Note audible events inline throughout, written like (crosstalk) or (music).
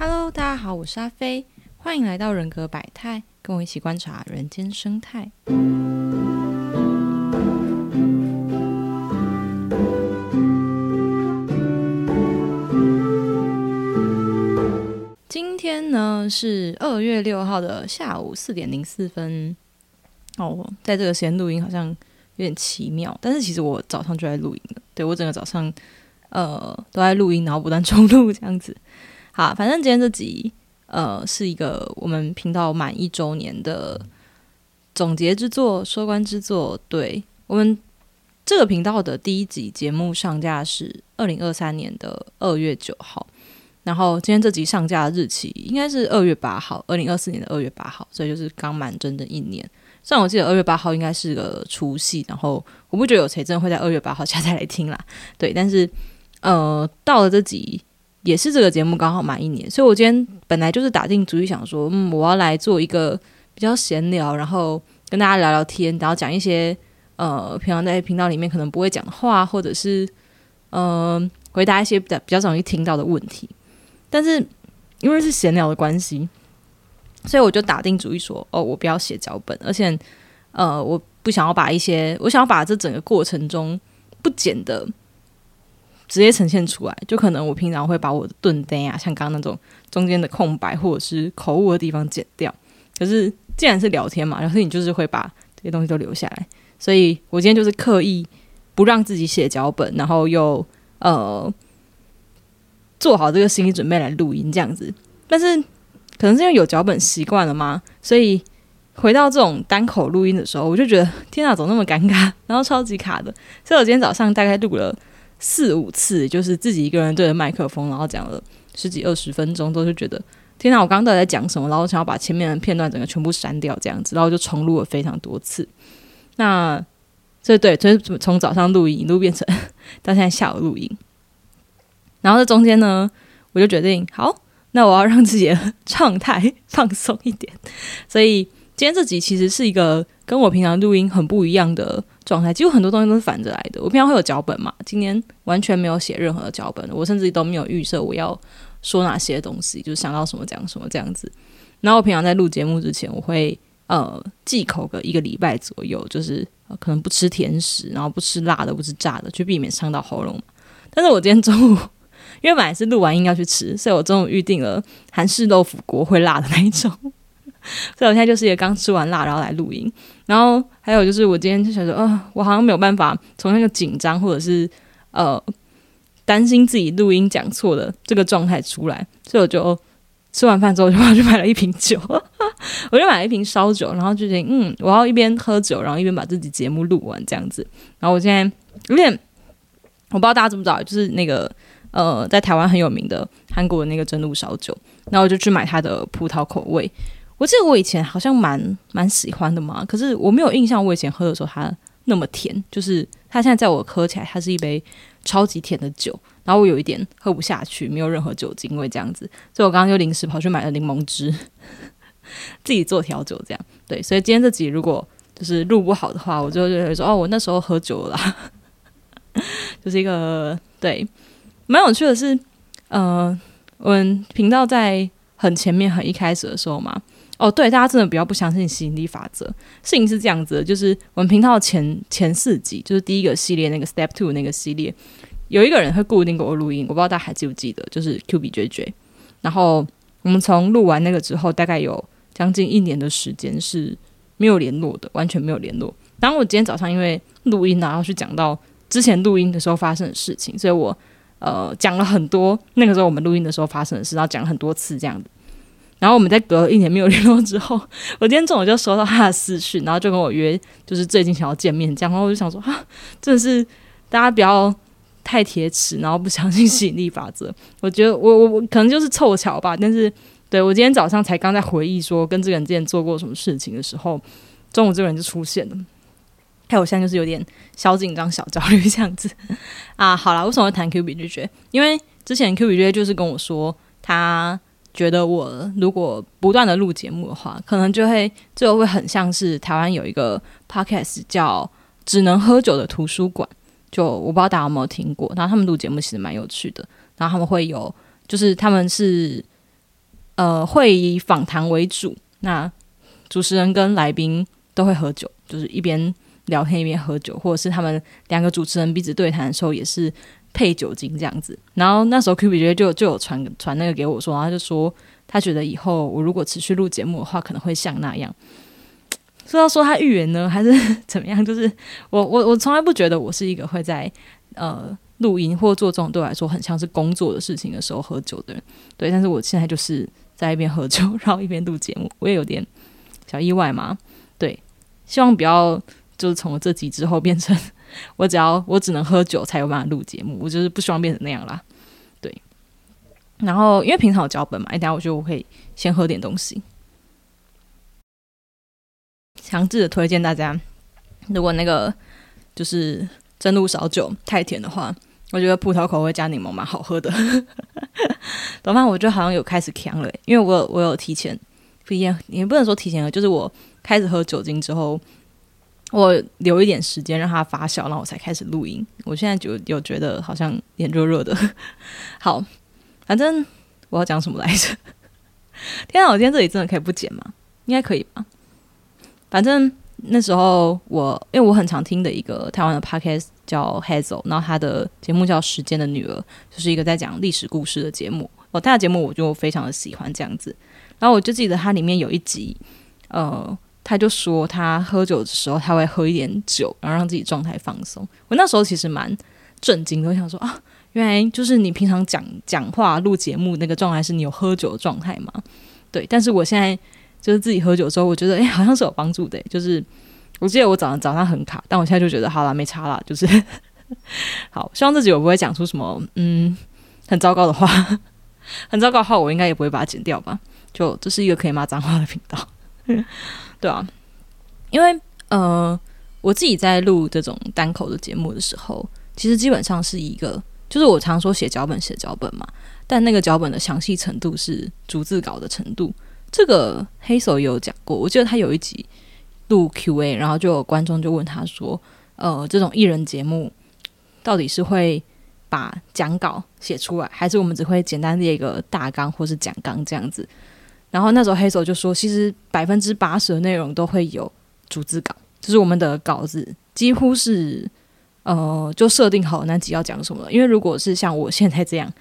Hello，大家好，我是阿飞，欢迎来到人格百态，跟我一起观察人间生态。今天呢是二月六号的下午四点零四分。哦，在这个时间录音好像有点奇妙，但是其实我早上就在录音了。对我整个早上呃都在录音，然后不断重录这样子。好，反正今天这集呃是一个我们频道满一周年的总结之作、收官之作。对我们这个频道的第一集节目上架是二零二三年的二月九号，然后今天这集上架的日期应该是二月八号，二零二四年的二月八号，所以就是刚满整整一年。虽然我记得二月八号应该是个除夕，然后我不觉得有谁真的会在二月八号下载来听啦。对，但是呃，到了这集也是这个节目刚好满一年，所以我今天本来就是打定主意想说，嗯，我要来做一个比较闲聊，然后跟大家聊聊天，然后讲一些呃平常在频道里面可能不会讲的话，或者是呃回答一些比较比较容易听到的问题。但是因为是闲聊的关系。所以我就打定主意说，哦，我不要写脚本，而且，呃，我不想要把一些，我想要把这整个过程中不剪的直接呈现出来。就可能我平常会把我的顿呆啊，像刚刚那种中间的空白或者是口误的地方剪掉。可是既然是聊天嘛，然后你就是会把这些东西都留下来。所以我今天就是刻意不让自己写脚本，然后又呃做好这个心理准备来录音这样子，但是。可能是因为有脚本习惯了吗？所以回到这种单口录音的时候，我就觉得天哪，怎么那么尴尬，然后超级卡的。所以我今天早上大概录了四五次，就是自己一个人对着麦克风，然后讲了十几二十分钟，都是觉得天哪，我刚刚到底在讲什么？然后想要把前面的片段整个全部删掉，这样子，然后就重录了非常多次。那这对，所以从早上录音一路变成到现在下午录音，然后在中间呢，我就决定好。那我要让自己的状态放松一点，所以今天这集其实是一个跟我平常录音很不一样的状态。几乎很多东西都是反着来的。我平常会有脚本嘛，今天完全没有写任何的脚本，我甚至都没有预设我要说哪些东西，就是想到什么讲什么这样子。然后我平常在录节目之前，我会呃忌口个一个礼拜左右，就是可能不吃甜食，然后不吃辣的，不吃炸的，去避免伤到喉咙。但是我今天中午。(laughs) 因为本来是录完音要去吃，所以我中午预定了韩式豆腐锅，会辣的那一种。(laughs) 所以我现在就是一个刚吃完辣，然后来录音。然后还有就是，我今天就想说，呃，我好像没有办法从那个紧张或者是呃担心自己录音讲错的这个状态出来，所以我就吃完饭之后就跑去买了一瓶酒，(laughs) 我就买了一瓶烧酒，然后就觉得，嗯，我要一边喝酒，然后一边把自己节目录完这样子。然后我现在有点，我不知道大家知不知道，就是那个。呃，在台湾很有名的韩国的那个真露烧酒，然后我就去买它的葡萄口味。我记得我以前好像蛮蛮喜欢的嘛，可是我没有印象我以前喝的时候它那么甜。就是它现在在我喝起来，它是一杯超级甜的酒，然后我有一点喝不下去，没有任何酒精味这样子。所以我刚刚就临时跑去买了柠檬汁，自己做调酒这样。对，所以今天这集如果就是录不好的话，我就就会说哦，我那时候喝酒了，(laughs) 就是一个对。蛮有趣的是，呃，我们频道在很前面、很一开始的时候嘛，哦，对，大家真的比较不相信吸引力法则。事情是这样子的，就是我们频道前前四集，就是第一个系列那个 Step Two 那个系列，有一个人会固定给我录音，我不知道大家还记不记得，就是 Q B J J。然后我们从录完那个之后，大概有将近一年的时间是没有联络的，完全没有联络。然后我今天早上因为录音，然后去讲到之前录音的时候发生的事情，所以我。呃，讲了很多那个时候我们录音的时候发生的事，然后讲了很多次这样子。然后我们在隔了一年没有联络之后，(laughs) 我今天中午就收到他的私讯，然后就跟我约，就是最近想要见面这样。然后我就想说，啊，真的是大家不要太铁齿，然后不相信吸引力法则。(laughs) 我觉得我我我可能就是凑巧吧，但是对我今天早上才刚在回忆说跟这个人之前做过什么事情的时候，中午这个人就出现了。还有我现在就是有点小紧张、小焦虑这样子 (laughs) 啊。好了，为什么会谈 Q B 拒绝？因为之前 Q B 拒绝就是跟我说，他觉得我如果不断的录节目的话，可能就会最后会很像是台湾有一个 podcast 叫“只能喝酒的图书馆”。就我不知道大家有没有听过，然后他们录节目其实蛮有趣的。然后他们会有，就是他们是呃会以访谈为主，那主持人跟来宾都会喝酒，就是一边聊天一边喝酒，或者是他们两个主持人彼此对谈的时候也是配酒精这样子。然后那时候 Q B 觉得就就有传传那个给我说，然后就说他觉得以后我如果持续录节目的话，可能会像那样。说要说他预言呢，还是 (laughs) 怎么样？就是我我我从来不觉得我是一个会在呃录音或做这种对我来说很像是工作的事情的时候喝酒的人。对，但是我现在就是在一边喝酒，然后一边录节目，我也有点小意外嘛。对，希望不要就是从我这集之后变成我只要我只能喝酒才有办法录节目，我就是不希望变成那样啦。对，然后因为平常有脚本嘛，哎，等下我觉得我可以先喝点东西。强制的推荐大家，如果那个就是真露少酒太甜的话，我觉得葡萄口味加柠檬蛮好喝的。怎么办？我觉好像有开始呛了，因为我有我有提前，不一样也不能说提前了，就是我开始喝酒精之后，我留一点时间让它发酵，然后我才开始录音。我现在就有觉得好像脸热热的。(laughs) 好，反正我要讲什么来着？天啊，我今天这里真的可以不剪吗？应该可以吧？反正那时候我，因为我很常听的一个台湾的 podcast 叫 Hazel，然后他的节目叫《时间的女儿》，就是一个在讲历史故事的节目。哦，他的节目我就非常的喜欢这样子。然后我就记得它里面有一集，呃，他就说他喝酒的时候他会喝一点酒，然后让自己状态放松。我那时候其实蛮震惊的，我想说啊，原来就是你平常讲讲话录节目那个状态是你有喝酒的状态吗？对，但是我现在。就是自己喝酒之后，我觉得哎，好像是有帮助的。就是我记得我早上早上很卡，但我现在就觉得好了，没差了。就是 (laughs) 好，希望自己我不会讲出什么嗯很糟糕的话，很糟糕的话，(laughs) 我应该也不会把它剪掉吧。就这是一个可以骂脏话的频道，(laughs) 对啊。因为呃，我自己在录这种单口的节目的时候，其实基本上是一个，就是我常说写脚本写脚本嘛，但那个脚本的详细程度是逐字稿的程度。这个黑手也有讲过，我记得他有一集录 Q&A，然后就有观众就问他说：“呃，这种艺人节目到底是会把讲稿写出来，还是我们只会简单列一个大纲或是讲纲这样子？”然后那时候黑手就说：“其实百分之八十的内容都会有逐字稿，就是我们的稿子几乎是呃就设定好那集要讲什么。因为如果是像我现在这样，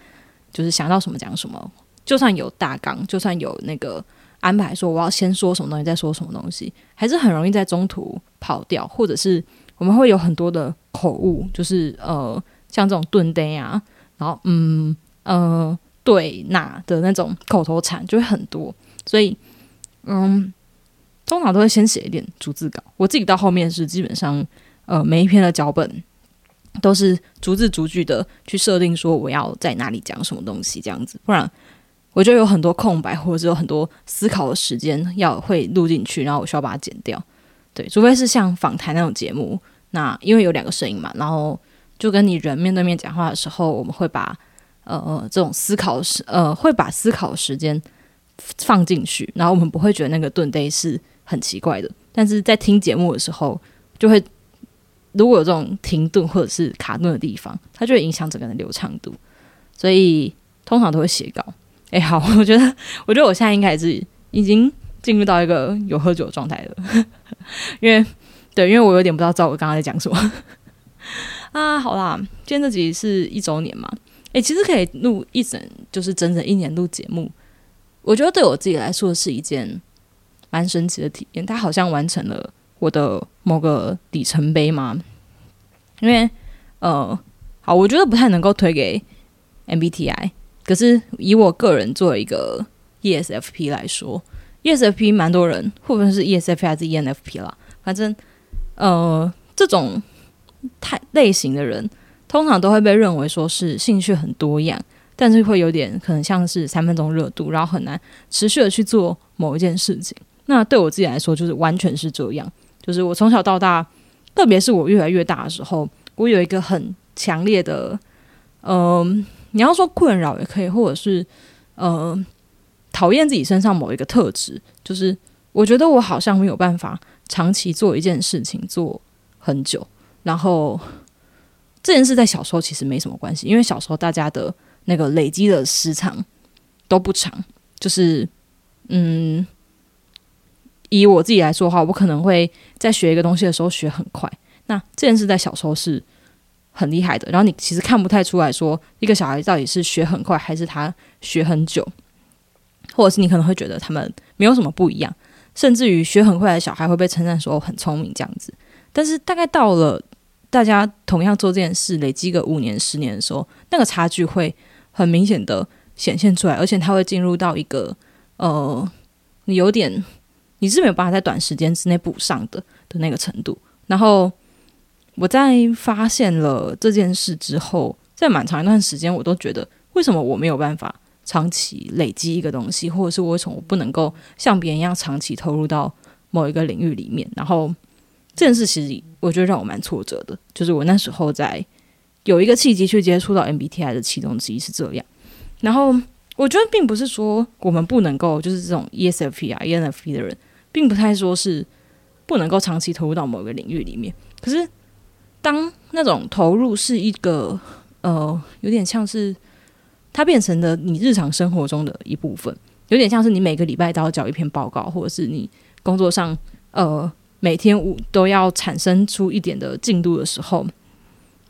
就是想到什么讲什么，就算有大纲，就算有那个。”安排说我要先说什么东西，再说什么东西，还是很容易在中途跑掉，或者是我们会有很多的口误，就是呃，像这种顿呆啊，然后嗯呃对那的那种口头禅就会很多，所以嗯，通常都会先写一点逐字稿。我自己到后面是基本上呃每一篇的脚本都是逐字逐句的去设定说我要在哪里讲什么东西这样子，不然。我就有很多空白，或者是有很多思考的时间要会录进去，然后我需要把它剪掉。对，除非是像访谈那种节目，那因为有两个声音嘛，然后就跟你人面对面讲话的时候，我们会把呃呃这种思考时呃会把思考时间放进去，然后我们不会觉得那个顿 day 是很奇怪的。但是在听节目的时候，就会如果有这种停顿或者是卡顿的地方，它就会影响整个人的流畅度，所以通常都会写稿。哎，好，我觉得，我觉得我现在应该也是已经进入到一个有喝酒的状态了，因为，对，因为我有点不知道知道我刚刚在讲什么啊。好啦，今天这集是一周年嘛？哎，其实可以录一整，就是整整一年录节目，我觉得对我自己来说是一件蛮神奇的体验。它好像完成了我的某个里程碑嘛？因为，呃，好，我觉得不太能够推给 MBTI。可是以我个人作为一个 ESFP 来说，ESFP 蛮多人，或者是 ESFP 还是 ENFP 啦，反正呃这种太类型的人，通常都会被认为说是兴趣很多样，但是会有点可能像是三分钟热度，然后很难持续的去做某一件事情。那对我自己来说，就是完全是这样。就是我从小到大，特别是我越来越大的时候，我有一个很强烈的，嗯。你要说困扰也可以，或者是呃讨厌自己身上某一个特质，就是我觉得我好像没有办法长期做一件事情做很久。然后这件事在小时候其实没什么关系，因为小时候大家的那个累积的时长都不长。就是嗯，以我自己来说的话，我可能会在学一个东西的时候学很快。那这件事在小时候是很厉害的，然后你其实看不太出来说一个小孩到底是学很快还是他学很久，或者是你可能会觉得他们没有什么不一样，甚至于学很快的小孩会被称赞说很聪明这样子。但是大概到了大家同样做这件事，累积个五年、十年的时候，那个差距会很明显的显现出来，而且它会进入到一个呃，你有点你是没有办法在短时间之内补上的的那个程度。然后我在发现了这件事之后，在蛮长一段时间，我都觉得为什么我没有办法长期累积一个东西，或者是为什么我不能够像别人一样长期投入到某一个领域里面，然后。这件事其实我觉得让我蛮挫折的，就是我那时候在有一个契机去接触到 MBTI 的其中之一是这样，然后我觉得并不是说我们不能够就是这种 ESFP 啊 ENFP 的人，并不太说是不能够长期投入到某个领域里面，可是当那种投入是一个呃有点像是它变成了你日常生活中的一部分，有点像是你每个礼拜都要交一篇报告，或者是你工作上呃。每天五都要产生出一点的进度的时候，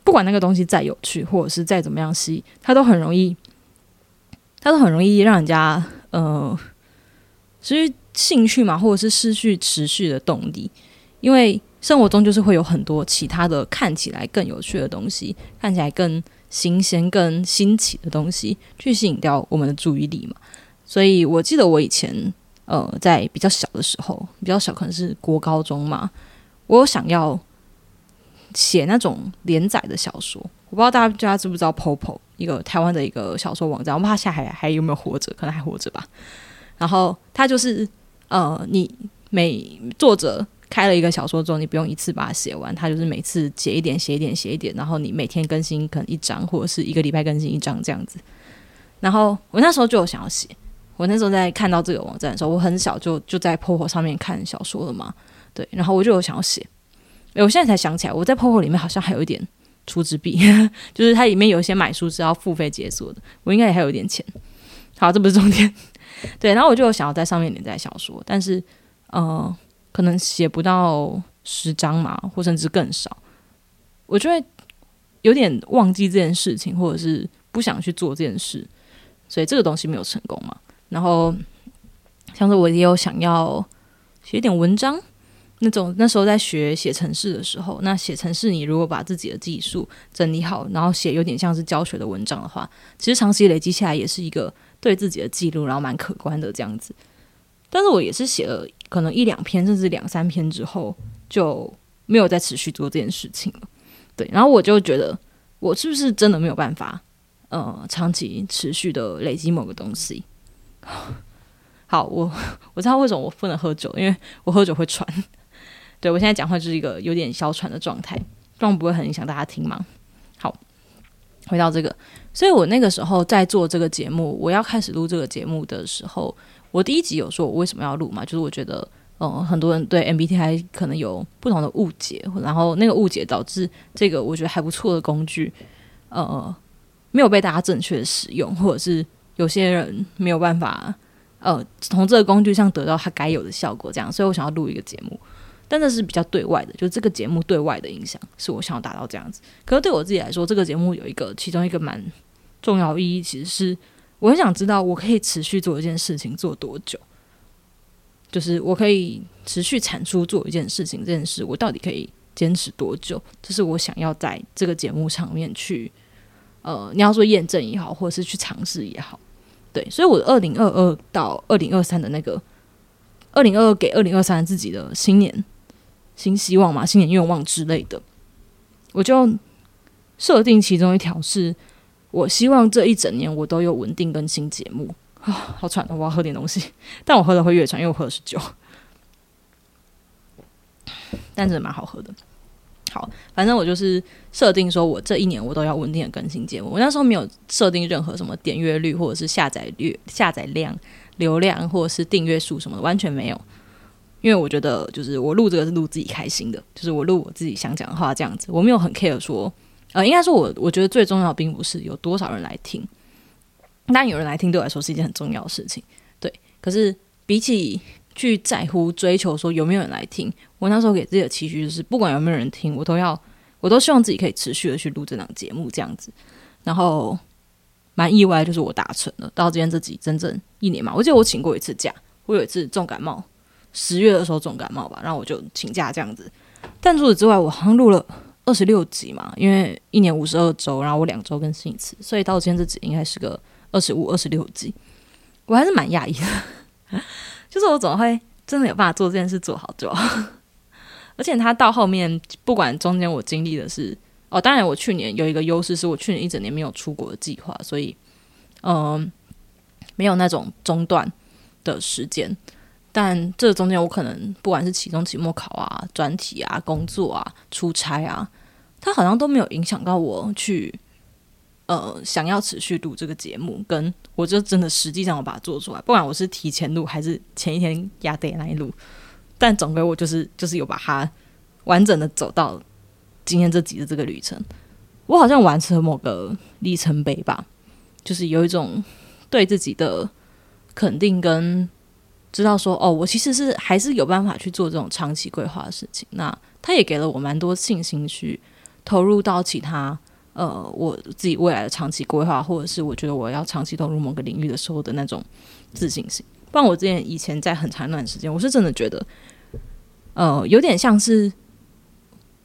不管那个东西再有趣，或者是再怎么样吸，它都很容易，它都很容易让人家呃失去兴趣嘛，或者是失去持续的动力。因为生活中就是会有很多其他的看起来更有趣的东西，看起来更新鲜、更新奇的东西，去吸引掉我们的注意力嘛。所以我记得我以前。呃，在比较小的时候，比较小可能是国高中嘛，我有想要写那种连载的小说。我不知道大家知不知道 Popo 一个台湾的一个小说网站，我不知道现在还还有没有活着，可能还活着吧。然后他就是呃，你每作者开了一个小说之后，你不用一次把它写完，他就是每次写一点，写一点，写一点，然后你每天更新可能一章，或者是一个礼拜更新一章这样子。然后我那时候就有想要写。我那时候在看到这个网站的时候，我很小就就在 P O P 上面看小说了嘛，对，然后我就有想要写，我现在才想起来，我在 P O P 里面好像还有一点出资币，(laughs) 就是它里面有一些买书是要付费解锁的，我应该也还有一点钱。好，这不是重点，对，然后我就有想要在上面连载小说，但是呃，可能写不到十章嘛，或甚至更少，我就会有点忘记这件事情，或者是不想去做这件事，所以这个东西没有成功嘛。然后，像是我也有想要写点文章，那种那时候在学写程式的时候，那写程式你如果把自己的技术整理好，然后写有点像是教学的文章的话，其实长期累积下来也是一个对自己的记录，然后蛮可观的这样子。但是我也是写了可能一两篇，甚至两三篇之后，就没有再持续做这件事情了。对，然后我就觉得，我是不是真的没有办法，呃，长期持续的累积某个东西？(laughs) 好，我 (laughs) 我知道为什么我不能喝酒，因为我喝酒会喘。对我现在讲话就是一个有点小喘的状态，这样不会很影响大家听吗？好，回到这个，所以我那个时候在做这个节目，我要开始录这个节目的时候，我第一集有说我为什么要录嘛，就是我觉得，嗯，很多人对 MBTI 可能有不同的误解，然后那个误解导致这个我觉得还不错的工具，呃，没有被大家正确的使用，或者是。有些人没有办法，呃，从这个工具上得到他该有的效果，这样，所以我想要录一个节目，但这是比较对外的，就这个节目对外的影响是我想要达到这样子。可是对我自己来说，这个节目有一个其中一个蛮重要意义，其实是我很想知道我可以持续做一件事情做多久，就是我可以持续产出做一件事情这件事，我到底可以坚持多久？这是我想要在这个节目上面去，呃，你要说验证也好，或者是去尝试也好。对，所以我二零二二到二零二三的那个二零二二给二零二三自己的新年新希望嘛，新年愿望之类的，我就设定其中一条是，我希望这一整年我都有稳定更新节目啊，好喘，我要喝点东西，但我喝了会越喘，因为我喝的是酒，但真的蛮好喝的。反正我就是设定说，我这一年我都要稳定的更新节目。我那时候没有设定任何什么点阅率，或者是下载率、下载量、流量，或者是订阅数什么的，完全没有。因为我觉得，就是我录这个是录自己开心的，就是我录我自己想讲的话这样子。我没有很 care 说，呃，应该说我我觉得最重要并不是有多少人来听，但有人来听对我来说是一件很重要的事情。对，可是比起去在乎追求说有没有人来听，我那时候给自己的期许就是，不管有没有人听，我都要，我都希望自己可以持续的去录这档节目这样子。然后蛮意外，就是我达成了。到今天这集整整一年嘛，我记得我请过一次假，我有一次重感冒，十月的时候重感冒吧，然后我就请假这样子。但除此之外，我好像录了二十六集嘛，因为一年五十二周，然后我两周更新一次，所以到今天这集应该是个二十五、二十六集。我还是蛮讶异的。就是我怎么会真的有办法做这件事做好做？(laughs) 而且他到后面，不管中间我经历的是哦，当然我去年有一个优势，是我去年一整年没有出国的计划，所以嗯，没有那种中断的时间。但这中间我可能不管是期中、期末考啊、专题啊、工作啊、出差啊，他好像都没有影响到我去。呃，想要持续录这个节目，跟我就真的实际上我把它做出来，不管我是提前录还是前一天压得来录，但总归我就是就是有把它完整的走到今天这集的这个旅程，我好像完成了某个里程碑吧，就是有一种对自己的肯定跟知道说，哦，我其实是还是有办法去做这种长期规划的事情，那他也给了我蛮多信心去投入到其他。呃，我自己未来的长期规划，或者是我觉得我要长期投入某个领域的时候的那种自信心。不然我之前以前在很长一段时间，我是真的觉得，呃，有点像是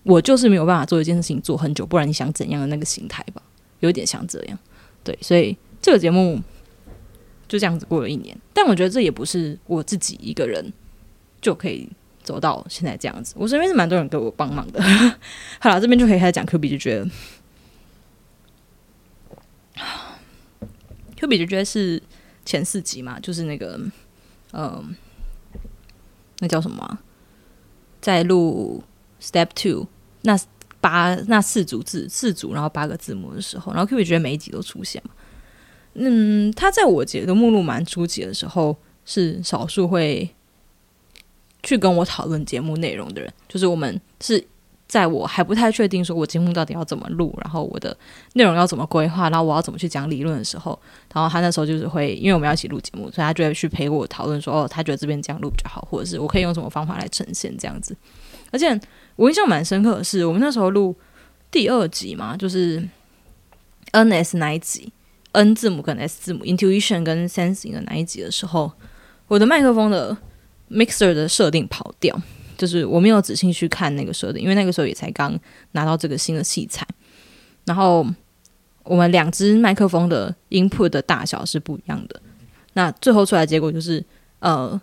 我就是没有办法做一件事情做很久，不然你想怎样的那个心态吧，有点像这样。对，所以这个节目就这样子过了一年，但我觉得这也不是我自己一个人就可以走到现在这样子。我身边是蛮多人给我帮忙的。(laughs) 好了，这边就可以开始讲 Q B，就觉得。Q 比就觉得是前四集嘛，就是那个，嗯，那叫什么？在录 Step Two 那八那四组字四组，然后八个字母的时候，然后 Q 比觉得每一集都出现嘛。嗯，他在我节的目录蛮初级的时候，是少数会去跟我讨论节目内容的人，就是我们是。在我还不太确定说我节目到底要怎么录，然后我的内容要怎么规划，然后我要怎么去讲理论的时候，然后他那时候就是会，因为我们要一起录节目，所以他就会去陪我讨论说，哦，他觉得这边这样录比较好，或者是我可以用什么方法来呈现这样子。而且我印象蛮深刻的是，我们那时候录第二集嘛，就是 N S 那一集，N 字母跟 S 字母，Intuition 跟 Sensing 的那一集的时候，我的麦克风的 Mixer 的设定跑掉。就是我没有仔细去看那个设定，因为那个时候也才刚拿到这个新的器材。然后我们两只麦克风的 input 的大小是不一样的。那最后出来结果就是，呃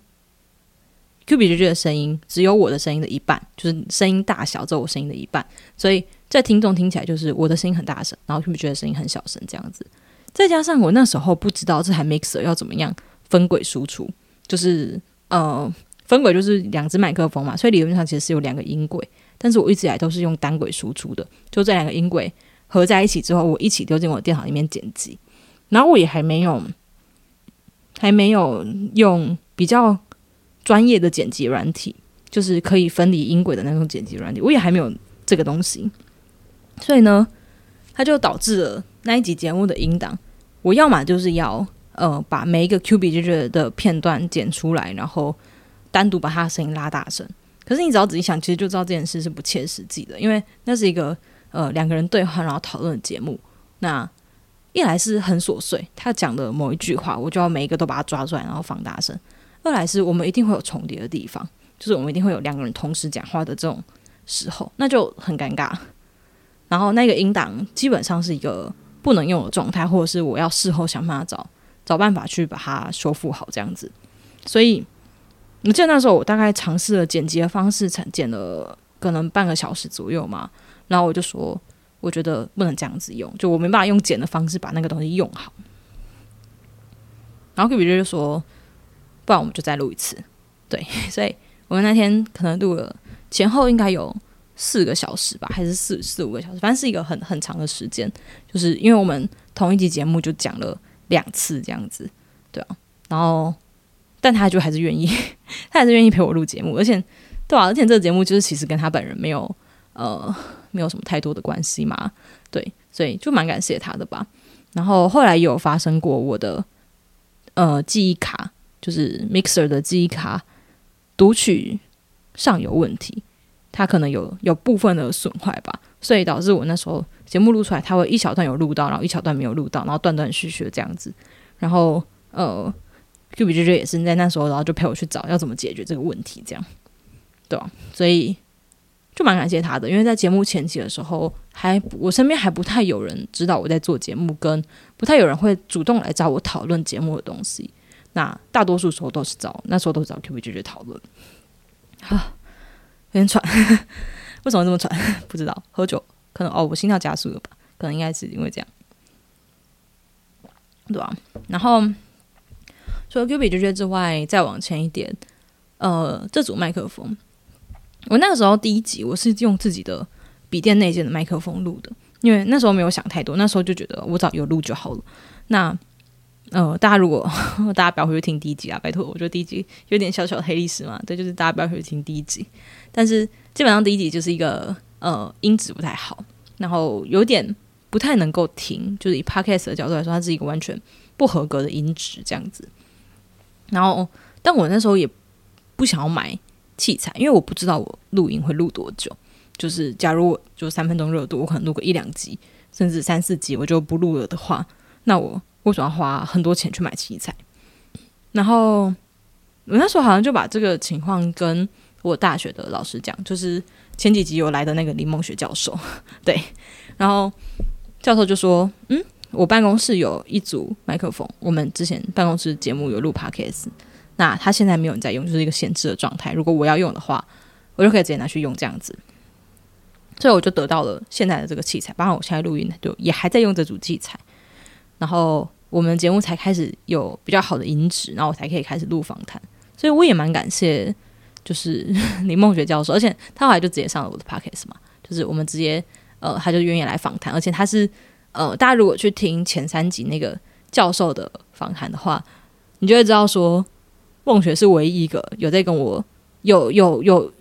，Q B 就觉得声音只有我的声音的一半，就是声音大小只有我声音的一半。所以在听众听起来就是我的声音很大声，然后 Q B 觉得声音很小声这样子。再加上我那时候不知道这台 mixer 要怎么样分轨输出，就是呃。分轨就是两只麦克风嘛，所以理论上其实是有两个音轨，但是我一直以来都是用单轨输出的。就这两个音轨合在一起之后，我一起丢进我电脑里面剪辑。然后我也还没有，还没有用比较专业的剪辑软体，就是可以分离音轨的那种剪辑软体，我也还没有这个东西。所以呢，它就导致了那一集节目的音档，我要么就是要呃把每一个 Q B 就觉得的片段剪出来，然后。单独把他的声音拉大声，可是你只要仔细想，其实就知道这件事是不切实际的，因为那是一个呃两个人对话然后讨论的节目。那一来是很琐碎，他讲的某一句话，我就要每一个都把它抓出来然后放大声；二来是我们一定会有重叠的地方，就是我们一定会有两个人同时讲话的这种时候，那就很尴尬。然后那个音档基本上是一个不能用的状态，或者是我要事后想办法找找办法去把它修复好这样子，所以。我记得那时候我大概尝试了剪辑的方式，才剪了可能半个小时左右嘛。然后我就说，我觉得不能这样子用，就我没办法用剪的方式把那个东西用好。然后 Q B 就说，不然我们就再录一次。对，(laughs) 所以我们那天可能录了前后应该有四个小时吧，还是四四五个小时，反正是一个很很长的时间。就是因为我们同一集节目就讲了两次这样子，对啊，然后。但他就还是愿意，(laughs) 他还是愿意陪我录节目，而且，对啊，而且这个节目就是其实跟他本人没有呃没有什么太多的关系嘛，对，所以就蛮感谢他的吧。然后后来有发生过我的呃记忆卡就是 mixer 的记忆卡读取上有问题，它可能有有部分的损坏吧，所以导致我那时候节目录出来，它会一小段有录到，然后一小段没有录到，然后断断续续的这样子。然后呃，Q B J J 也是在那时候，然后就陪我去找要怎么解决这个问题，这样对吧？所以就蛮感谢他的，因为在节目前期的时候，还我身边还不太有人知道我在做节目，跟不太有人会主动来找我讨论节目的东西。那大多数时候都是找那时候都是找 Q B J J 讨论。啊，有点喘，(laughs) 为什么这么喘？(laughs) 不知道，喝酒可能哦，我心跳加速了吧？可能应该是因为这样，对吧？然后除了 Q B J J 之外，再往前一点，呃，这组麦克风，我那个时候第一集我是用自己的笔电内建的麦克风录的，因为那时候没有想太多，那时候就觉得我只要有录就好了。那呃，大家如果 (laughs) 大家不要回去听第一集啊，拜托，我觉得第一集有点小小的黑历史嘛。对，就是大家不要回去听第一集。但是基本上第一集就是一个呃音质不太好，然后有点不太能够听，就是以 podcast 的角度来说，它是一个完全不合格的音质这样子。然后，但我那时候也不想要买器材，因为我不知道我录音会录多久。就是假如我就三分钟热度，我可能录个一两集，甚至三四集，我就不录了的话，那我。为什么要花很多钱去买器材？然后我那时候好像就把这个情况跟我大学的老师讲，就是前几集有来的那个林梦雪教授，对，然后教授就说：“嗯，我办公室有一组麦克风，我们之前办公室节目有录 podcast，那他现在没有人在用，就是一个闲置的状态。如果我要用的话，我就可以直接拿去用这样子。所以我就得到了现在的这个器材，包括我现在录音就也还在用这组器材。”然后我们节目才开始有比较好的音质，然后我才可以开始录访谈，所以我也蛮感谢，就是 (laughs) 林梦雪教授，而且他后来就直接上了我的 podcast 嘛，就是我们直接呃，他就愿意来访谈，而且他是呃，大家如果去听前三集那个教授的访谈的话，你就会知道说，梦雪是唯一一个有在跟我有有有。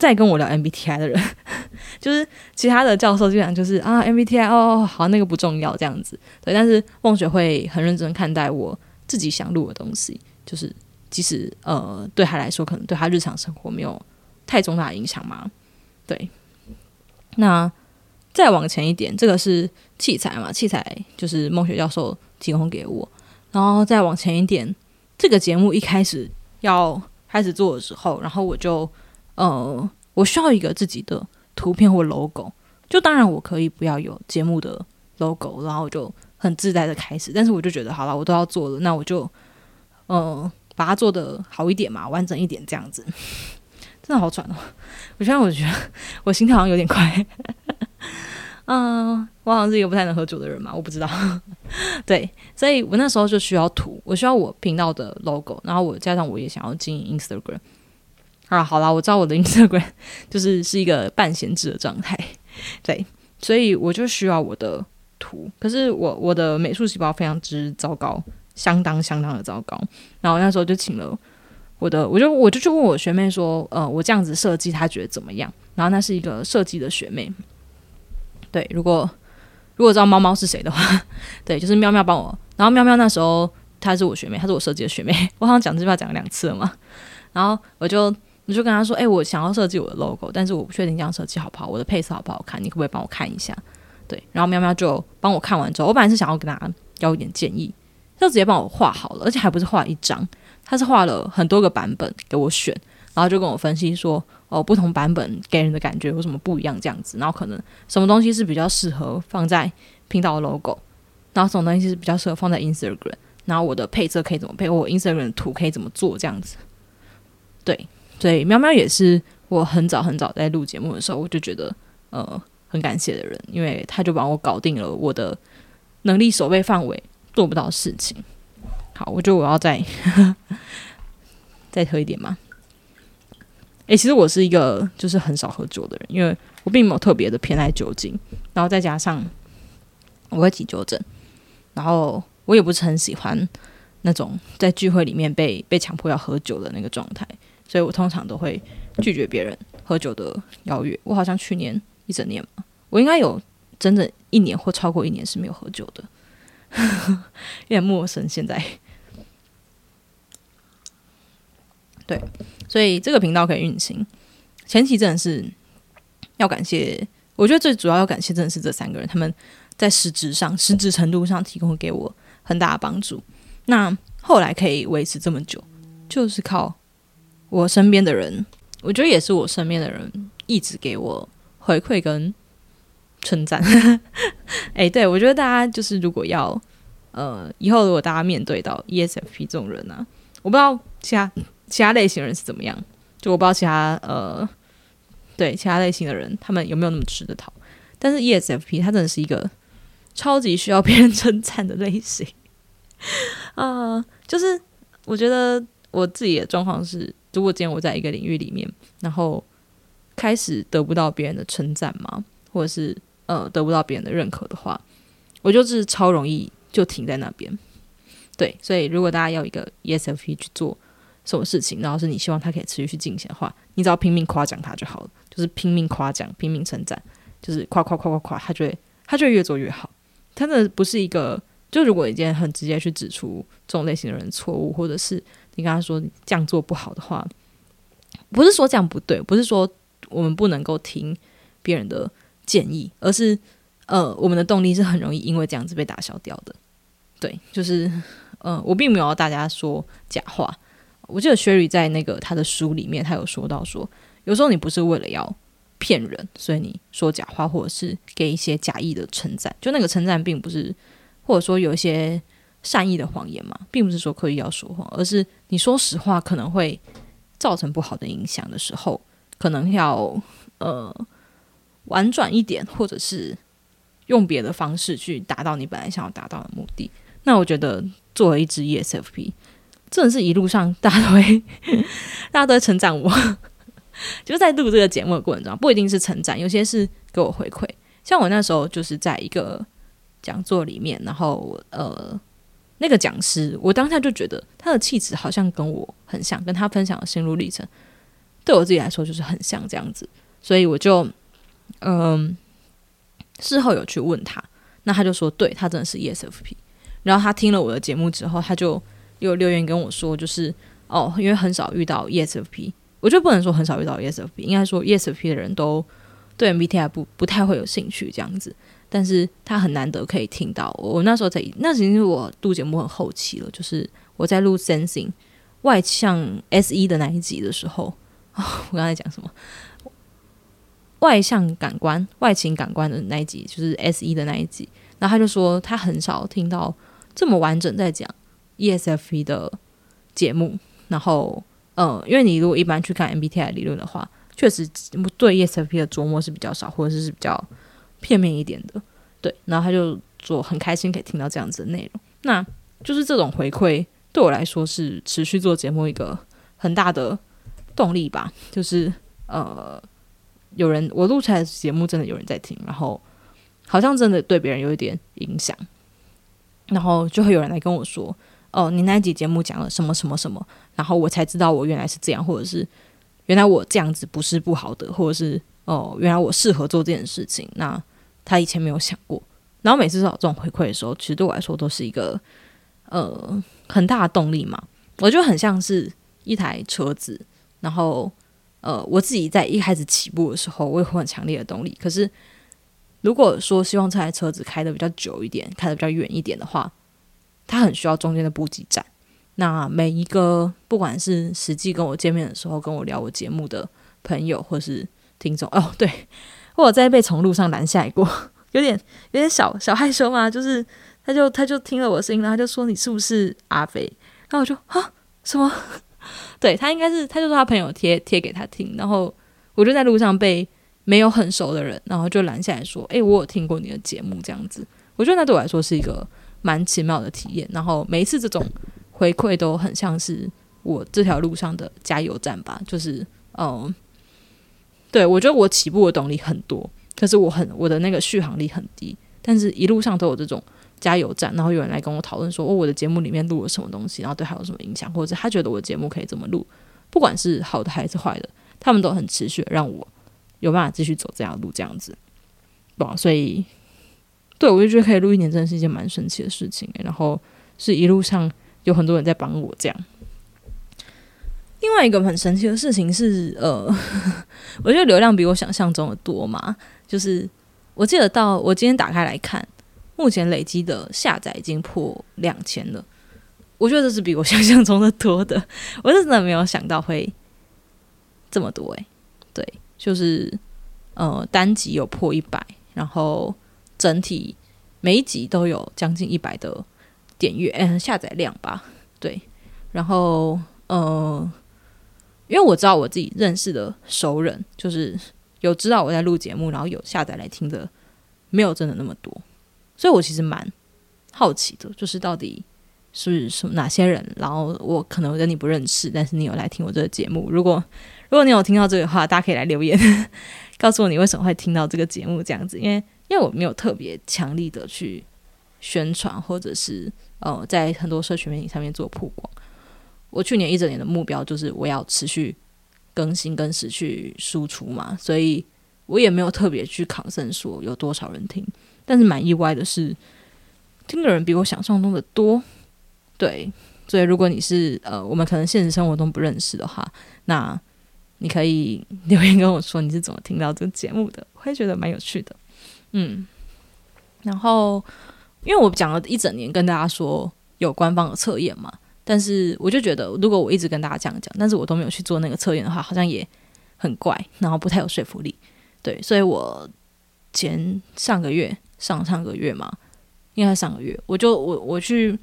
在跟我聊 MBTI 的人，(laughs) 就是其他的教授基本上就是啊 MBTI 哦好那个不重要这样子对，但是孟雪会很认真看待我自己想录的东西，就是即使呃对他来说可能对他日常生活没有太重大的影响嘛，对。那再往前一点，这个是器材嘛？器材就是孟雪教授提供给我，然后再往前一点，这个节目一开始要开始做的时候，然后我就。呃，我需要一个自己的图片或 logo，就当然我可以不要有节目的 logo，然后就很自在的开始。但是我就觉得好了，我都要做了，那我就呃把它做的好一点嘛，完整一点这样子。(laughs) 真的好喘哦！我现在我觉得我心跳好像有点快。嗯，我好像是一个不太能喝酒的人嘛，我不知道。(laughs) 对，所以我那时候就需要图，我需要我频道的 logo，然后我加上我也想要经营 Instagram。啊，好啦，我知道我的 (laughs) Instagram 就是是一个半闲置的状态，(laughs) 对，所以我就需要我的图。可是我我的美术细胞非常之糟糕，相当相当的糟糕。然后那时候就请了我的，我就我就去问我学妹说，呃，我这样子设计，她觉得怎么样？然后那是一个设计的学妹，对，如果如果知道猫猫是谁的话，(laughs) 对，就是喵喵帮我。然后喵喵那时候她是我学妹，她是我设计的学妹，(laughs) 我好像讲这句话讲了两次了嘛。然后我就。我就跟她说：“哎，我想要设计我的 logo，但是我不确定这样设计好不好，我的配色好不好看？你可不可以帮我看一下？”对，然后喵喵就帮我看完之后，我本来是想要跟他要一点建议，就直接帮我画好了，而且还不是画一张，他是画了很多个版本给我选，然后就跟我分析说：“哦，不同版本给人的感觉有什么不一样？这样子，然后可能什么东西是比较适合放在频道的 logo，然后什么东西是比较适合放在 Instagram，然后我的配色可以怎么配，我 Instagram 图可以怎么做？这样子，对。”所以，喵喵也是我很早很早在录节目的时候，我就觉得呃很感谢的人，因为他就帮我搞定了我的能力守备范围做不到事情。好，我觉得我要再 (laughs) 再喝一点嘛。诶，其实我是一个就是很少喝酒的人，因为我并没有特别的偏爱酒精，然后再加上我会起酒疹，然后我也不是很喜欢那种在聚会里面被被强迫要喝酒的那个状态。所以我通常都会拒绝别人喝酒的邀约。我好像去年一整年嘛，我应该有整整一年或超过一年是没有喝酒的，(laughs) 有点陌生。现在对，所以这个频道可以运行，前期真的是要感谢，我觉得最主要要感谢真的是这三个人，他们在实质上、实质程度上提供给我很大的帮助。那后来可以维持这么久，就是靠我身边的人，我觉得也是我身边的人一直给我回馈跟称赞。(laughs) 哎，对我觉得大家就是如果要呃，以后如果大家面对到 ESFP 这种人啊，我不知道其他其他类型人是怎么样，就我不知道其他呃，对其他类型的人他们有没有那么吃得讨，但是 ESFP 他真的是一个超级需要别人称赞的类型。(laughs) 啊，就是我觉得我自己的状况是，如果今天我在一个领域里面，然后开始得不到别人的称赞嘛，或者是呃得不到别人的认可的话，我就是超容易就停在那边。对，所以如果大家要一个 ESFP 去做什么事情，然后是你希望他可以持续去进行的话，你只要拼命夸奖他就好了，就是拼命夸奖、拼命称赞，就是夸夸夸夸夸，他就会他就会越做越好。他的不是一个。就如果一件很直接去指出这种类型的人错误，或者是你跟他说这样做不好的话，不是说这样不对，不是说我们不能够听别人的建议，而是呃，我们的动力是很容易因为这样子被打消掉的。对，就是呃，我并没有要大家说假话。我记得薛 y 在那个他的书里面，他有说到说，有时候你不是为了要骗人，所以你说假话，或者是给一些假意的称赞，就那个称赞并不是。或者说有一些善意的谎言嘛，并不是说刻意要说谎，而是你说实话可能会造成不好的影响的时候，可能要呃婉转一点，或者是用别的方式去达到你本来想要达到的目的。那我觉得作为一支 ESFP，真的是一路上大家都会 (laughs) 大家都会成长我，(laughs) 就是在录这个节目的过程中，不一定是成长，有些是给我回馈。像我那时候就是在一个。讲座里面，然后呃，那个讲师，我当下就觉得他的气质好像跟我很像，跟他分享的心路历程，对我自己来说就是很像这样子，所以我就嗯，事后有去问他，那他就说，对他真的是 ESFP。然后他听了我的节目之后，他就有留言跟我说，就是哦，因为很少遇到 ESFP，我觉得不能说很少遇到 ESFP，应该说 ESFP 的人都对 MBTI 不不太会有兴趣这样子。但是他很难得可以听到我那时候在那已经是我录节目很后期了，就是我在录 sensing 外向 S 一的那一集的时候，我刚才讲什么？外向感官、外情感官的那一集，就是 S 一的那一集。然后他就说他很少听到这么完整在讲 ESFP 的节目。然后，嗯，因为你如果一般去看 MBTI 理论的话，确实对 ESFP 的琢磨是比较少，或者是比较。片面一点的，对，然后他就做很开心可以听到这样子的内容，那就是这种回馈对我来说是持续做节目一个很大的动力吧。就是呃，有人我录出来的节目真的有人在听，然后好像真的对别人有一点影响，然后就会有人来跟我说：“哦，你那一集节目讲了什么什么什么？”然后我才知道我原来是这样，或者是原来我这样子不是不好的，或者是哦，原来我适合做这件事情。那他以前没有想过，然后每次收到这种回馈的时候，其实对我来说都是一个呃很大的动力嘛。我就很像是一台车子，然后呃我自己在一开始起步的时候，我有很强烈的动力。可是如果说希望这台车子开的比较久一点，开的比较远一点的话，他很需要中间的补给站。那每一个不管是实际跟我见面的时候，跟我聊我节目的朋友或是听众，哦对。我在被从路上拦下来过，(laughs) 有点有点小小害羞嘛。就是他就他就听了我的声音，然后就说你是不是阿飞？然后我就啊什么？(laughs) 对他应该是他就说他朋友贴贴给他听，然后我就在路上被没有很熟的人，然后就拦下来说：“哎，我有听过你的节目。”这样子，我觉得那对我来说是一个蛮奇妙的体验。然后每一次这种回馈都很像是我这条路上的加油站吧，就是嗯。对，我觉得我起步的动力很多，可是我很我的那个续航力很低。但是一路上都有这种加油站，然后有人来跟我讨论说，哦，我的节目里面录了什么东西，然后对他有什么影响，或者他觉得我的节目可以怎么录，不管是好的还是坏的，他们都很持续让我有办法继续走这样路这样子。对，所以对我就觉得可以录一年，真的是一件蛮神奇的事情。然后是一路上有很多人在帮我这样。另外一个很神奇的事情是，呃，(laughs) 我觉得流量比我想象中的多嘛。就是我记得到我今天打开来看，目前累积的下载已经破两千了。我觉得这是比我 (laughs) 想象中的多的，我是真的没有想到会这么多诶。对，就是呃单集有破一百，然后整体每一集都有将近一百的点阅，嗯，下载量吧。对，然后呃。因为我知道我自己认识的熟人，就是有知道我在录节目，然后有下载来听的，没有真的那么多，所以我其实蛮好奇的，就是到底是什么哪些人，然后我可能跟你不认识，但是你有来听我这个节目。如果如果你有听到这个话，大家可以来留言，(laughs) 告诉我你为什么会听到这个节目这样子。因为因为我没有特别强力的去宣传，或者是呃在很多社群媒体上面做曝光。我去年一整年的目标就是我要持续更新跟持续输出嘛，所以我也没有特别去考证说有多少人听，但是蛮意外的是，听的人比我想象中的多。对，所以如果你是呃，我们可能现实生活中不认识的话，那你可以 (laughs) 留言跟我说你是怎么听到这个节目的，我会觉得蛮有趣的。嗯，然后因为我讲了一整年跟大家说有官方的测验嘛。但是我就觉得，如果我一直跟大家这样讲，但是我都没有去做那个测验的话，好像也很怪，然后不太有说服力。对，所以我前上个月、上上个月嘛，应该上个月，我就我我去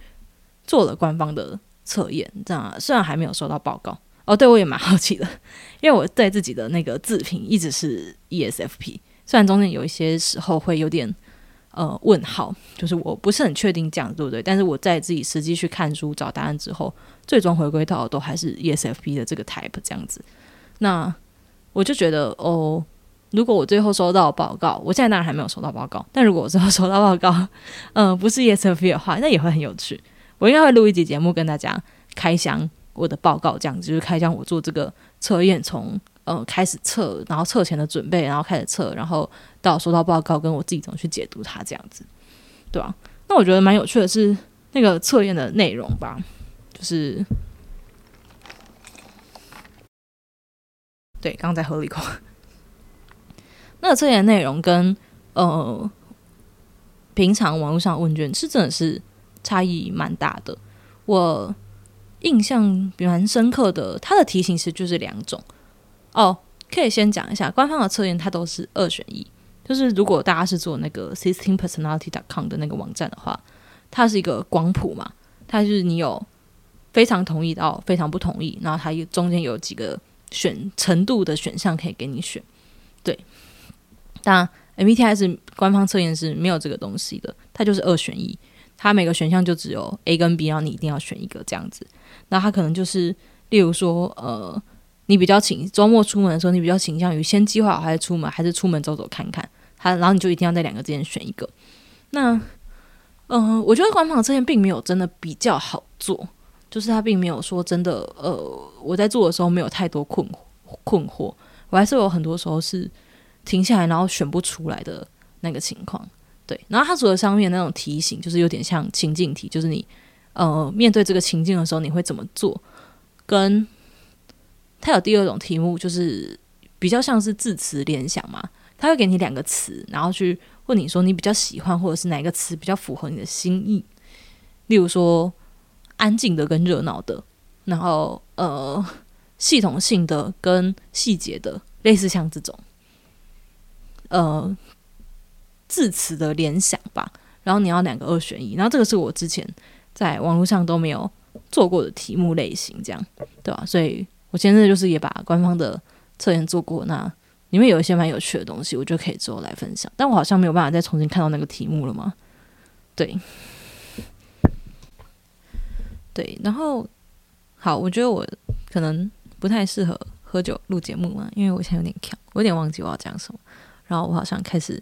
做了官方的测验，这样虽然还没有收到报告哦，对我也蛮好奇的，因为我对自己的那个自评一直是 ESFP，虽然中间有一些时候会有点。呃，问号就是我不是很确定这样对不对？但是我在自己实际去看书找答案之后，最终回归到都还是 ESFP 的这个 type 这样子。那我就觉得哦，如果我最后收到报告，我现在当然还没有收到报告，但如果我最后收到报告，嗯，(laughs) 不是 ESFP 的话，那也会很有趣。我应该会录一集节目跟大家开箱我的报告，这样子就是开箱我做这个测验从。呃，开始测，然后测前的准备，然后开始测，然后到收到报告，跟我自己怎么去解读它，这样子，对吧？那我觉得蛮有趣的是那个测验的内容吧，就是对，刚刚在喝了一口。那个测验内容跟呃平常网络上问卷是真的是差异蛮大的。我印象蛮深刻的，它的题型其实就是两种。哦，可以先讲一下官方的测验，它都是二选一。就是如果大家是做那个 sixteen personality dot com 的那个网站的话，它是一个光谱嘛，它就是你有非常同意到非常不同意，然后它中间有几个选程度的选项可以给你选。对，但 MBTI 是官方测验是没有这个东西的，它就是二选一，它每个选项就只有 A 跟 B，然后你一定要选一个这样子。那它可能就是例如说，呃。你比较倾周末出门的时候，你比较倾向于先计划好还是出门，还是出门走走看看？他然后你就一定要在两个之间选一个。那，嗯，我觉得官方测验并没有真的比较好做，就是他并没有说真的，呃，我在做的时候没有太多困困惑，我还是有很多时候是停下来然后选不出来的那个情况。对，然后它除了上面那种提醒，就是有点像情境题，就是你呃面对这个情境的时候你会怎么做，跟它有第二种题目，就是比较像是字词联想嘛。他会给你两个词，然后去问你说你比较喜欢或者是哪个词比较符合你的心意。例如说安静的跟热闹的，然后呃系统性的跟细节的，类似像这种呃字词的联想吧。然后你要两个二选一，然后这个是我之前在网络上都没有做过的题目类型，这样对吧？所以。我现在就是也把官方的测验做过，那里面有一些蛮有趣的东西，我就可以之后来分享。但我好像没有办法再重新看到那个题目了嘛？对，对，然后好，我觉得我可能不太适合喝酒录节目嘛，因为我现在有点呛，我有点忘记我要讲什么。然后我好像开始，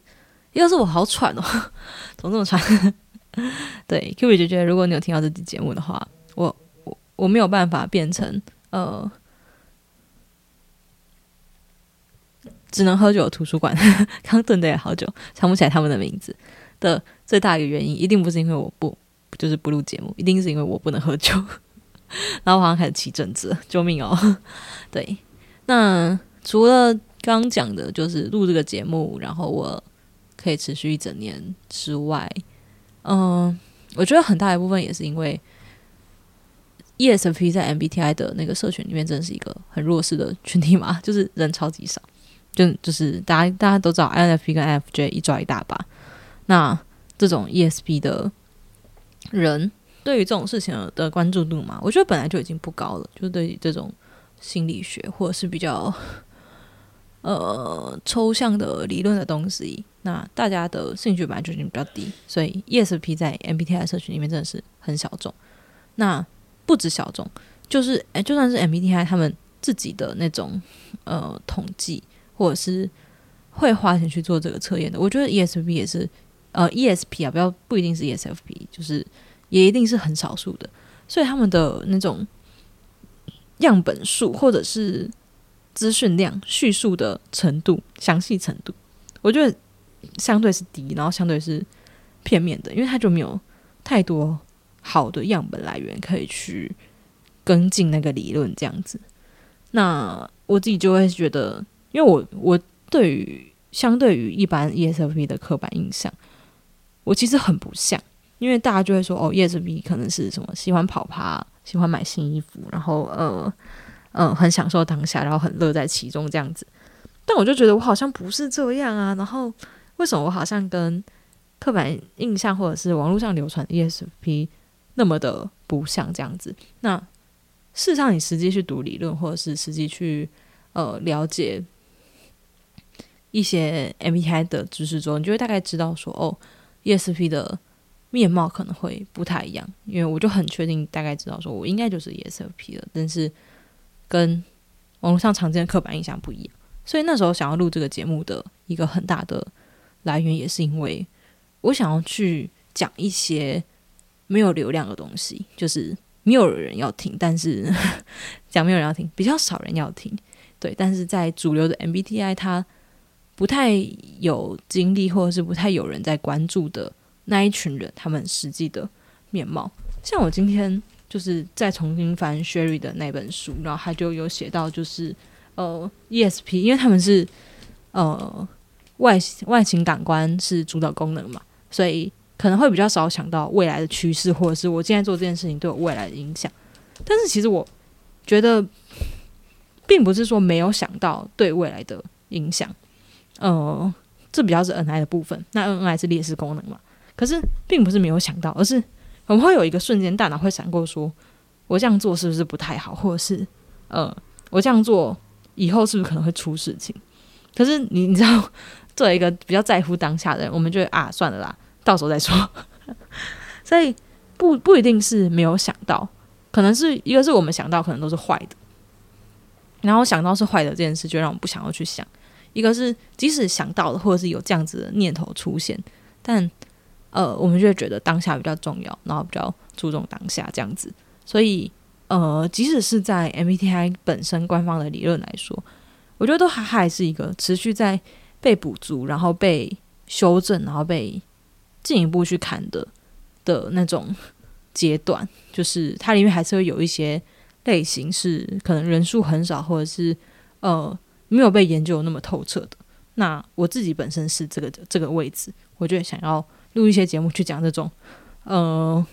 要是我好喘哦，(laughs) 怎么这么喘？(laughs) 对，Q B 就觉得，如果你有听到这期节目的话，我我我没有办法变成呃。只能喝酒的图书馆，(laughs) 刚等的也好久，想不起来他们的名字的最大一个原因，一定不是因为我不就是不录节目，一定是因为我不能喝酒。(laughs) 然后好像开始起疹子，救命哦！(laughs) 对，那除了刚讲的，就是录这个节目，然后我可以持续一整年之外，嗯，我觉得很大一部分也是因为 ESFP 在 MBTI 的那个社群里面，真的是一个很弱势的群体嘛，就是人超级少，就就是大家大家都知道 INFP 跟 INFJ 一抓一大把，那这种 ESP 的人。对于这种事情的关注度嘛，我觉得本来就已经不高了。就对于这种心理学或者是比较呃抽象的理论的东西，那大家的兴趣本来就已经比较低。所以 ESP 在 MBTI 社群里面真的是很小众。那不止小众，就是哎，就算是 MBTI 他们自己的那种呃统计，或者是会花钱去做这个测验的，我觉得 ESP 也是呃 ESP 啊，不要不一定是 ESFP，就是。也一定是很少数的，所以他们的那种样本数或者是资讯量、叙述的程度、详细程度，我觉得相对是低，然后相对是片面的，因为他就没有太多好的样本来源可以去跟进那个理论这样子。那我自己就会觉得，因为我我对于相对于一般 ESFP 的刻板印象，我其实很不像。因为大家就会说，哦，ESFP 可能是什么喜欢跑趴，喜欢买新衣服，然后呃，嗯，很享受当下，然后很乐在其中这样子。但我就觉得我好像不是这样啊。然后为什么我好像跟刻板印象或者是网络上流传 ESFP 那么的不像这样子？那事实上，你实际去读理论，或者是实际去呃了解一些 MBTI 的知识之后，你就会大概知道说，哦，ESP 的。面貌可能会不太一样，因为我就很确定，大概知道说我应该就是 ESP 了，但是跟网络上常见的刻板印象不一样。所以那时候想要录这个节目的一个很大的来源，也是因为我想要去讲一些没有流量的东西，就是没有人要听，但是 (laughs) 讲没有人要听，比较少人要听，对。但是在主流的 MBTI，它不太有精力，或者是不太有人在关注的。那一群人，他们实际的面貌，像我今天就是在重新翻 Sherry 的那本书，然后他就有写到，就是呃 ESP，因为他们是呃外外形感官是主导功能嘛，所以可能会比较少想到未来的趋势，或者是我现在做这件事情对我未来的影响。但是其实我觉得，并不是说没有想到对未来的影响，呃，这比较是 NI 的部分，那 NI 是劣势功能嘛。可是并不是没有想到，而是我们会有一个瞬间，大脑会闪过，说我这样做是不是不太好，或者是呃，我这样做以后是不是可能会出事情？可是你你知道，作为一个比较在乎当下的人，我们就啊算了啦，到时候再说。(laughs) 所以不不一定是没有想到，可能是一个是我们想到可能都是坏的，然后想到是坏的这件事，就让我们不想要去想；一个是即使想到了，或者是有这样子的念头出现，但呃，我们就会觉得当下比较重要，然后比较注重当下这样子。所以，呃，即使是在 MBTI 本身官方的理论来说，我觉得都还还是一个持续在被补足，然后被修正，然后被进一步去看的的那种阶段。就是它里面还是会有一些类型是可能人数很少，或者是呃没有被研究那么透彻的。那我自己本身是这个这个位置，我就想要。录一些节目去讲这种，呃，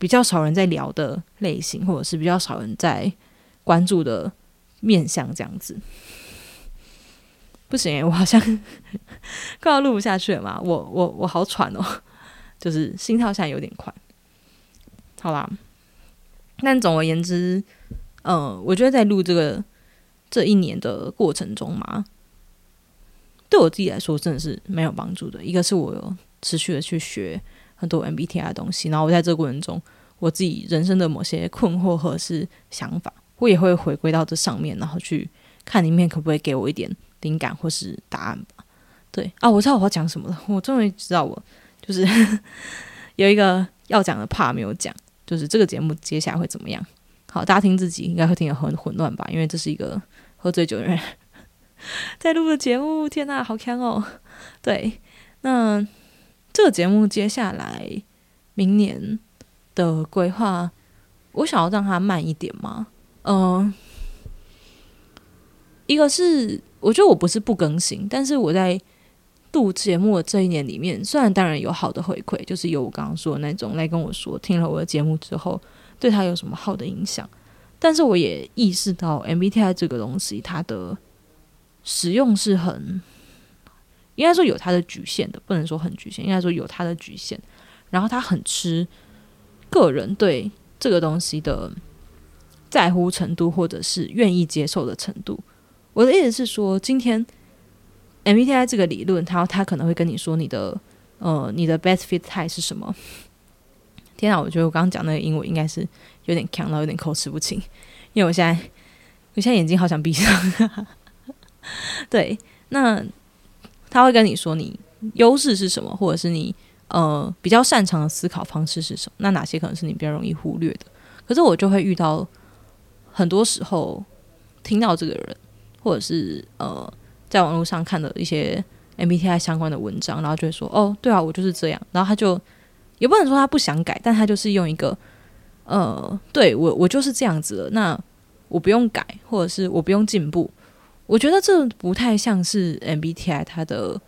比较少人在聊的类型，或者是比较少人在关注的面向，这样子不行，我好像 (laughs) 快要录不下去了嘛，我我我好喘哦，就是心跳现在有点快。好啦，但总而言之，呃，我觉得在录这个这一年的过程中嘛，对我自己来说真的是没有帮助的。一个是我有。持续的去学很多 MBTI 的东西，然后我在这个过程中，我自己人生的某些困惑或是想法，我也会回归到这上面，然后去看里面可不可以给我一点灵感或是答案吧。对啊，我知道我要讲什么了，我终于知道我就是 (laughs) 有一个要讲的怕没有讲，就是这个节目接下来会怎么样？好，大家听自己应该会听得很混乱吧，因为这是一个喝醉酒的人 (laughs) 在录的节目。天呐，好强哦！对，那。这个节目接下来明年的规划，我想要让它慢一点吗？嗯，一个是我觉得我不是不更新，但是我在录节目的这一年里面，虽然当然有好的回馈，就是有我刚刚说的那种来跟我说听了我的节目之后对他有什么好的影响，但是我也意识到 MBTI 这个东西它的使用是很应该说有它的局限的，不能说很局限，应该说有它的局限，然后它很吃个人对这个东西的在乎程度，或者是愿意接受的程度。我的意思是说，今天 MBTI 这个理论，它它可能会跟你说你的呃你的 best fit type 是什么。天啊，我觉得我刚刚讲那个英文应该是有点强到有点口齿不清，因为我现在我现在眼睛好想闭上。(laughs) 对，那他会跟你说你优势是什么，或者是你呃比较擅长的思考方式是什么？那哪些可能是你比较容易忽略的？可是我就会遇到很多时候听到这个人。或者是呃，在网络上看的一些 MBTI 相关的文章，然后就会说：“哦，对啊，我就是这样。”然后他就也不能说他不想改，但他就是用一个呃，对我我就是这样子了，那我不用改，或者是我不用进步。我觉得这不太像是 MBTI 它的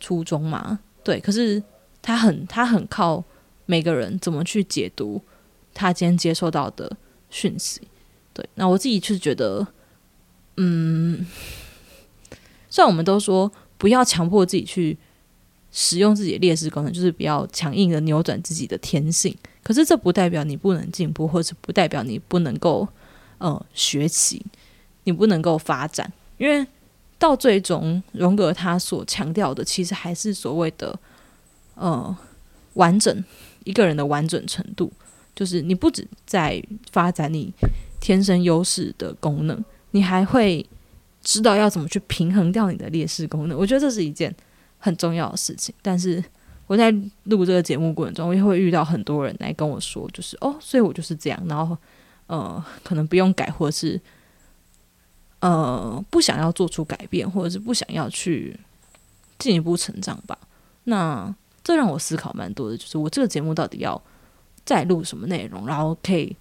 初衷嘛？对，可是他很他很靠每个人怎么去解读他今天接受到的讯息。对，那我自己就是觉得。嗯，虽然我们都说不要强迫自己去使用自己的劣势功能，就是不要强硬的扭转自己的天性。可是这不代表你不能进步，或者不代表你不能够呃学习，你不能够发展。因为到最终，荣格他所强调的，其实还是所谓的呃完整一个人的完整程度，就是你不止在发展你天生优势的功能。你还会知道要怎么去平衡掉你的劣势功能？我觉得这是一件很重要的事情。但是我在录这个节目过程中，我也会遇到很多人来跟我说，就是哦，所以我就是这样，然后呃，可能不用改，或者是呃，不想要做出改变，或者是不想要去进一步成长吧。那这让我思考蛮多的，就是我这个节目到底要再录什么内容，然后可以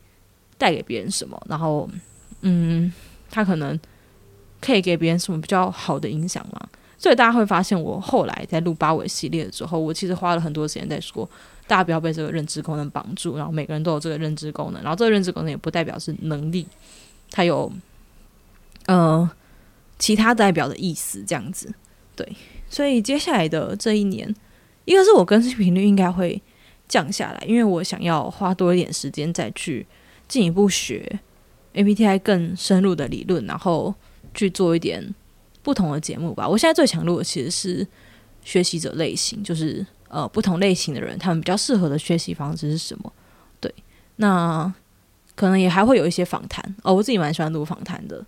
带给别人什么？然后嗯。他可能可以给别人什么比较好的影响吗？所以大家会发现，我后来在录八尾系列的时候，我其实花了很多时间在说，大家不要被这个认知功能绑住，然后每个人都有这个认知功能，然后这个认知功能也不代表是能力，它有呃其他代表的意思，这样子。对，所以接下来的这一年，一个是我更新频率应该会降下来，因为我想要花多一点时间再去进一步学。MBTI 更深入的理论，然后去做一点不同的节目吧。我现在最强录的其实是学习者类型，就是呃不同类型的人，他们比较适合的学习方式是什么？对，那可能也还会有一些访谈哦。我自己蛮喜欢录访谈的，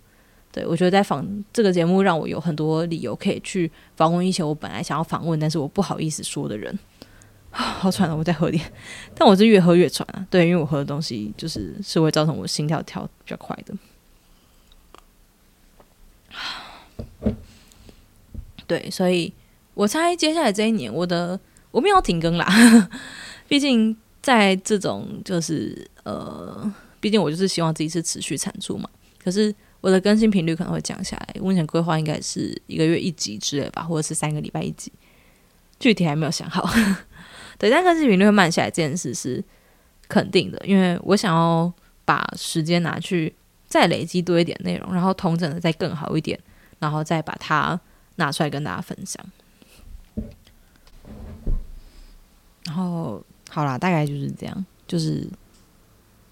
对我觉得在访这个节目让我有很多理由可以去访问一些我本来想要访问，但是我不好意思说的人。(sighs) 好喘了，我再喝点。但我是越喝越喘啊，对，因为我喝的东西就是是会造成我心跳跳比较快的。对，所以我猜接下来这一年，我的我没有停更啦。(laughs) 毕竟在这种就是呃，毕竟我就是希望自己是持续产出嘛。可是我的更新频率可能会降下来，目前规划应该是一个月一集之类吧，或者是三个礼拜一集，具体还没有想好。(laughs) 对，但更新频率会慢下来这件事是肯定的，因为我想要把时间拿去再累积多一点内容，然后同整的再更好一点，然后再把它拿出来跟大家分享。然后好啦，大概就是这样，就是，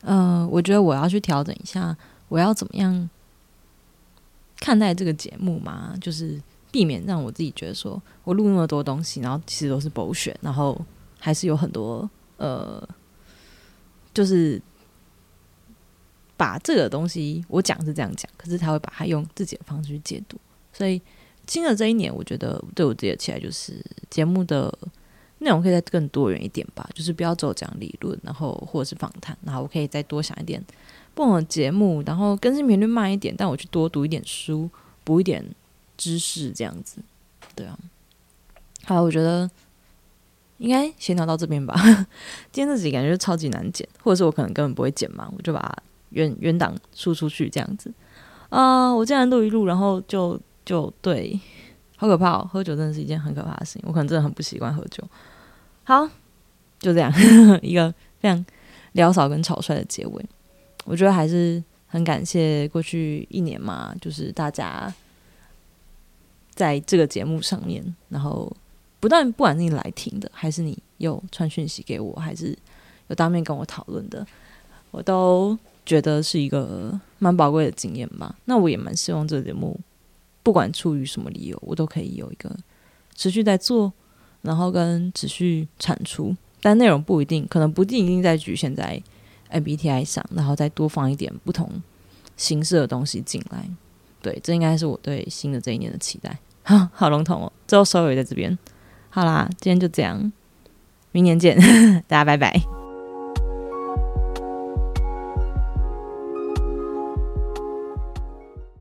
呃，我觉得我要去调整一下，我要怎么样看待这个节目嘛？就是避免让我自己觉得说我录那么多东西，然后其实都是博选，然后。还是有很多呃，就是把这个东西我讲是这样讲，可是他会把它用自己的方式去解读。所以新的这一年，我觉得对我自己的期待就是节目的内容可以再更多元一点吧，就是不要只有讲理论，然后或者是访谈，然后我可以再多想一点不同的节目，然后更新频率慢一点，但我去多读一点书，补一点知识，这样子。对啊，好，我觉得。应该闲聊到这边吧。(laughs) 今天这集感觉超级难剪，或者是我可能根本不会剪嘛，我就把原原档输出去这样子。啊，我竟然录一录，然后就就对，好可怕哦！喝酒真的是一件很可怕的事情，我可能真的很不习惯喝酒。好，就这样 (laughs) 一个非常潦草跟草率的结尾。我觉得还是很感谢过去一年嘛，就是大家。在这个节目上面，然后不但不管是你来听的，还是你有传讯息给我，还是有当面跟我讨论的，我都觉得是一个蛮宝贵的经验吧。那我也蛮希望这个节目，不管出于什么理由，我都可以有一个持续在做，然后跟持续产出。但内容不一定，可能不一定一定在局限在 MBTI 上，然后再多放一点不同形式的东西进来。对，这应该是我对新的这一年的期待。好，(laughs) 好笼统哦。最后收尾在这边。好啦，今天就这样，明年见，(laughs) 大家拜拜。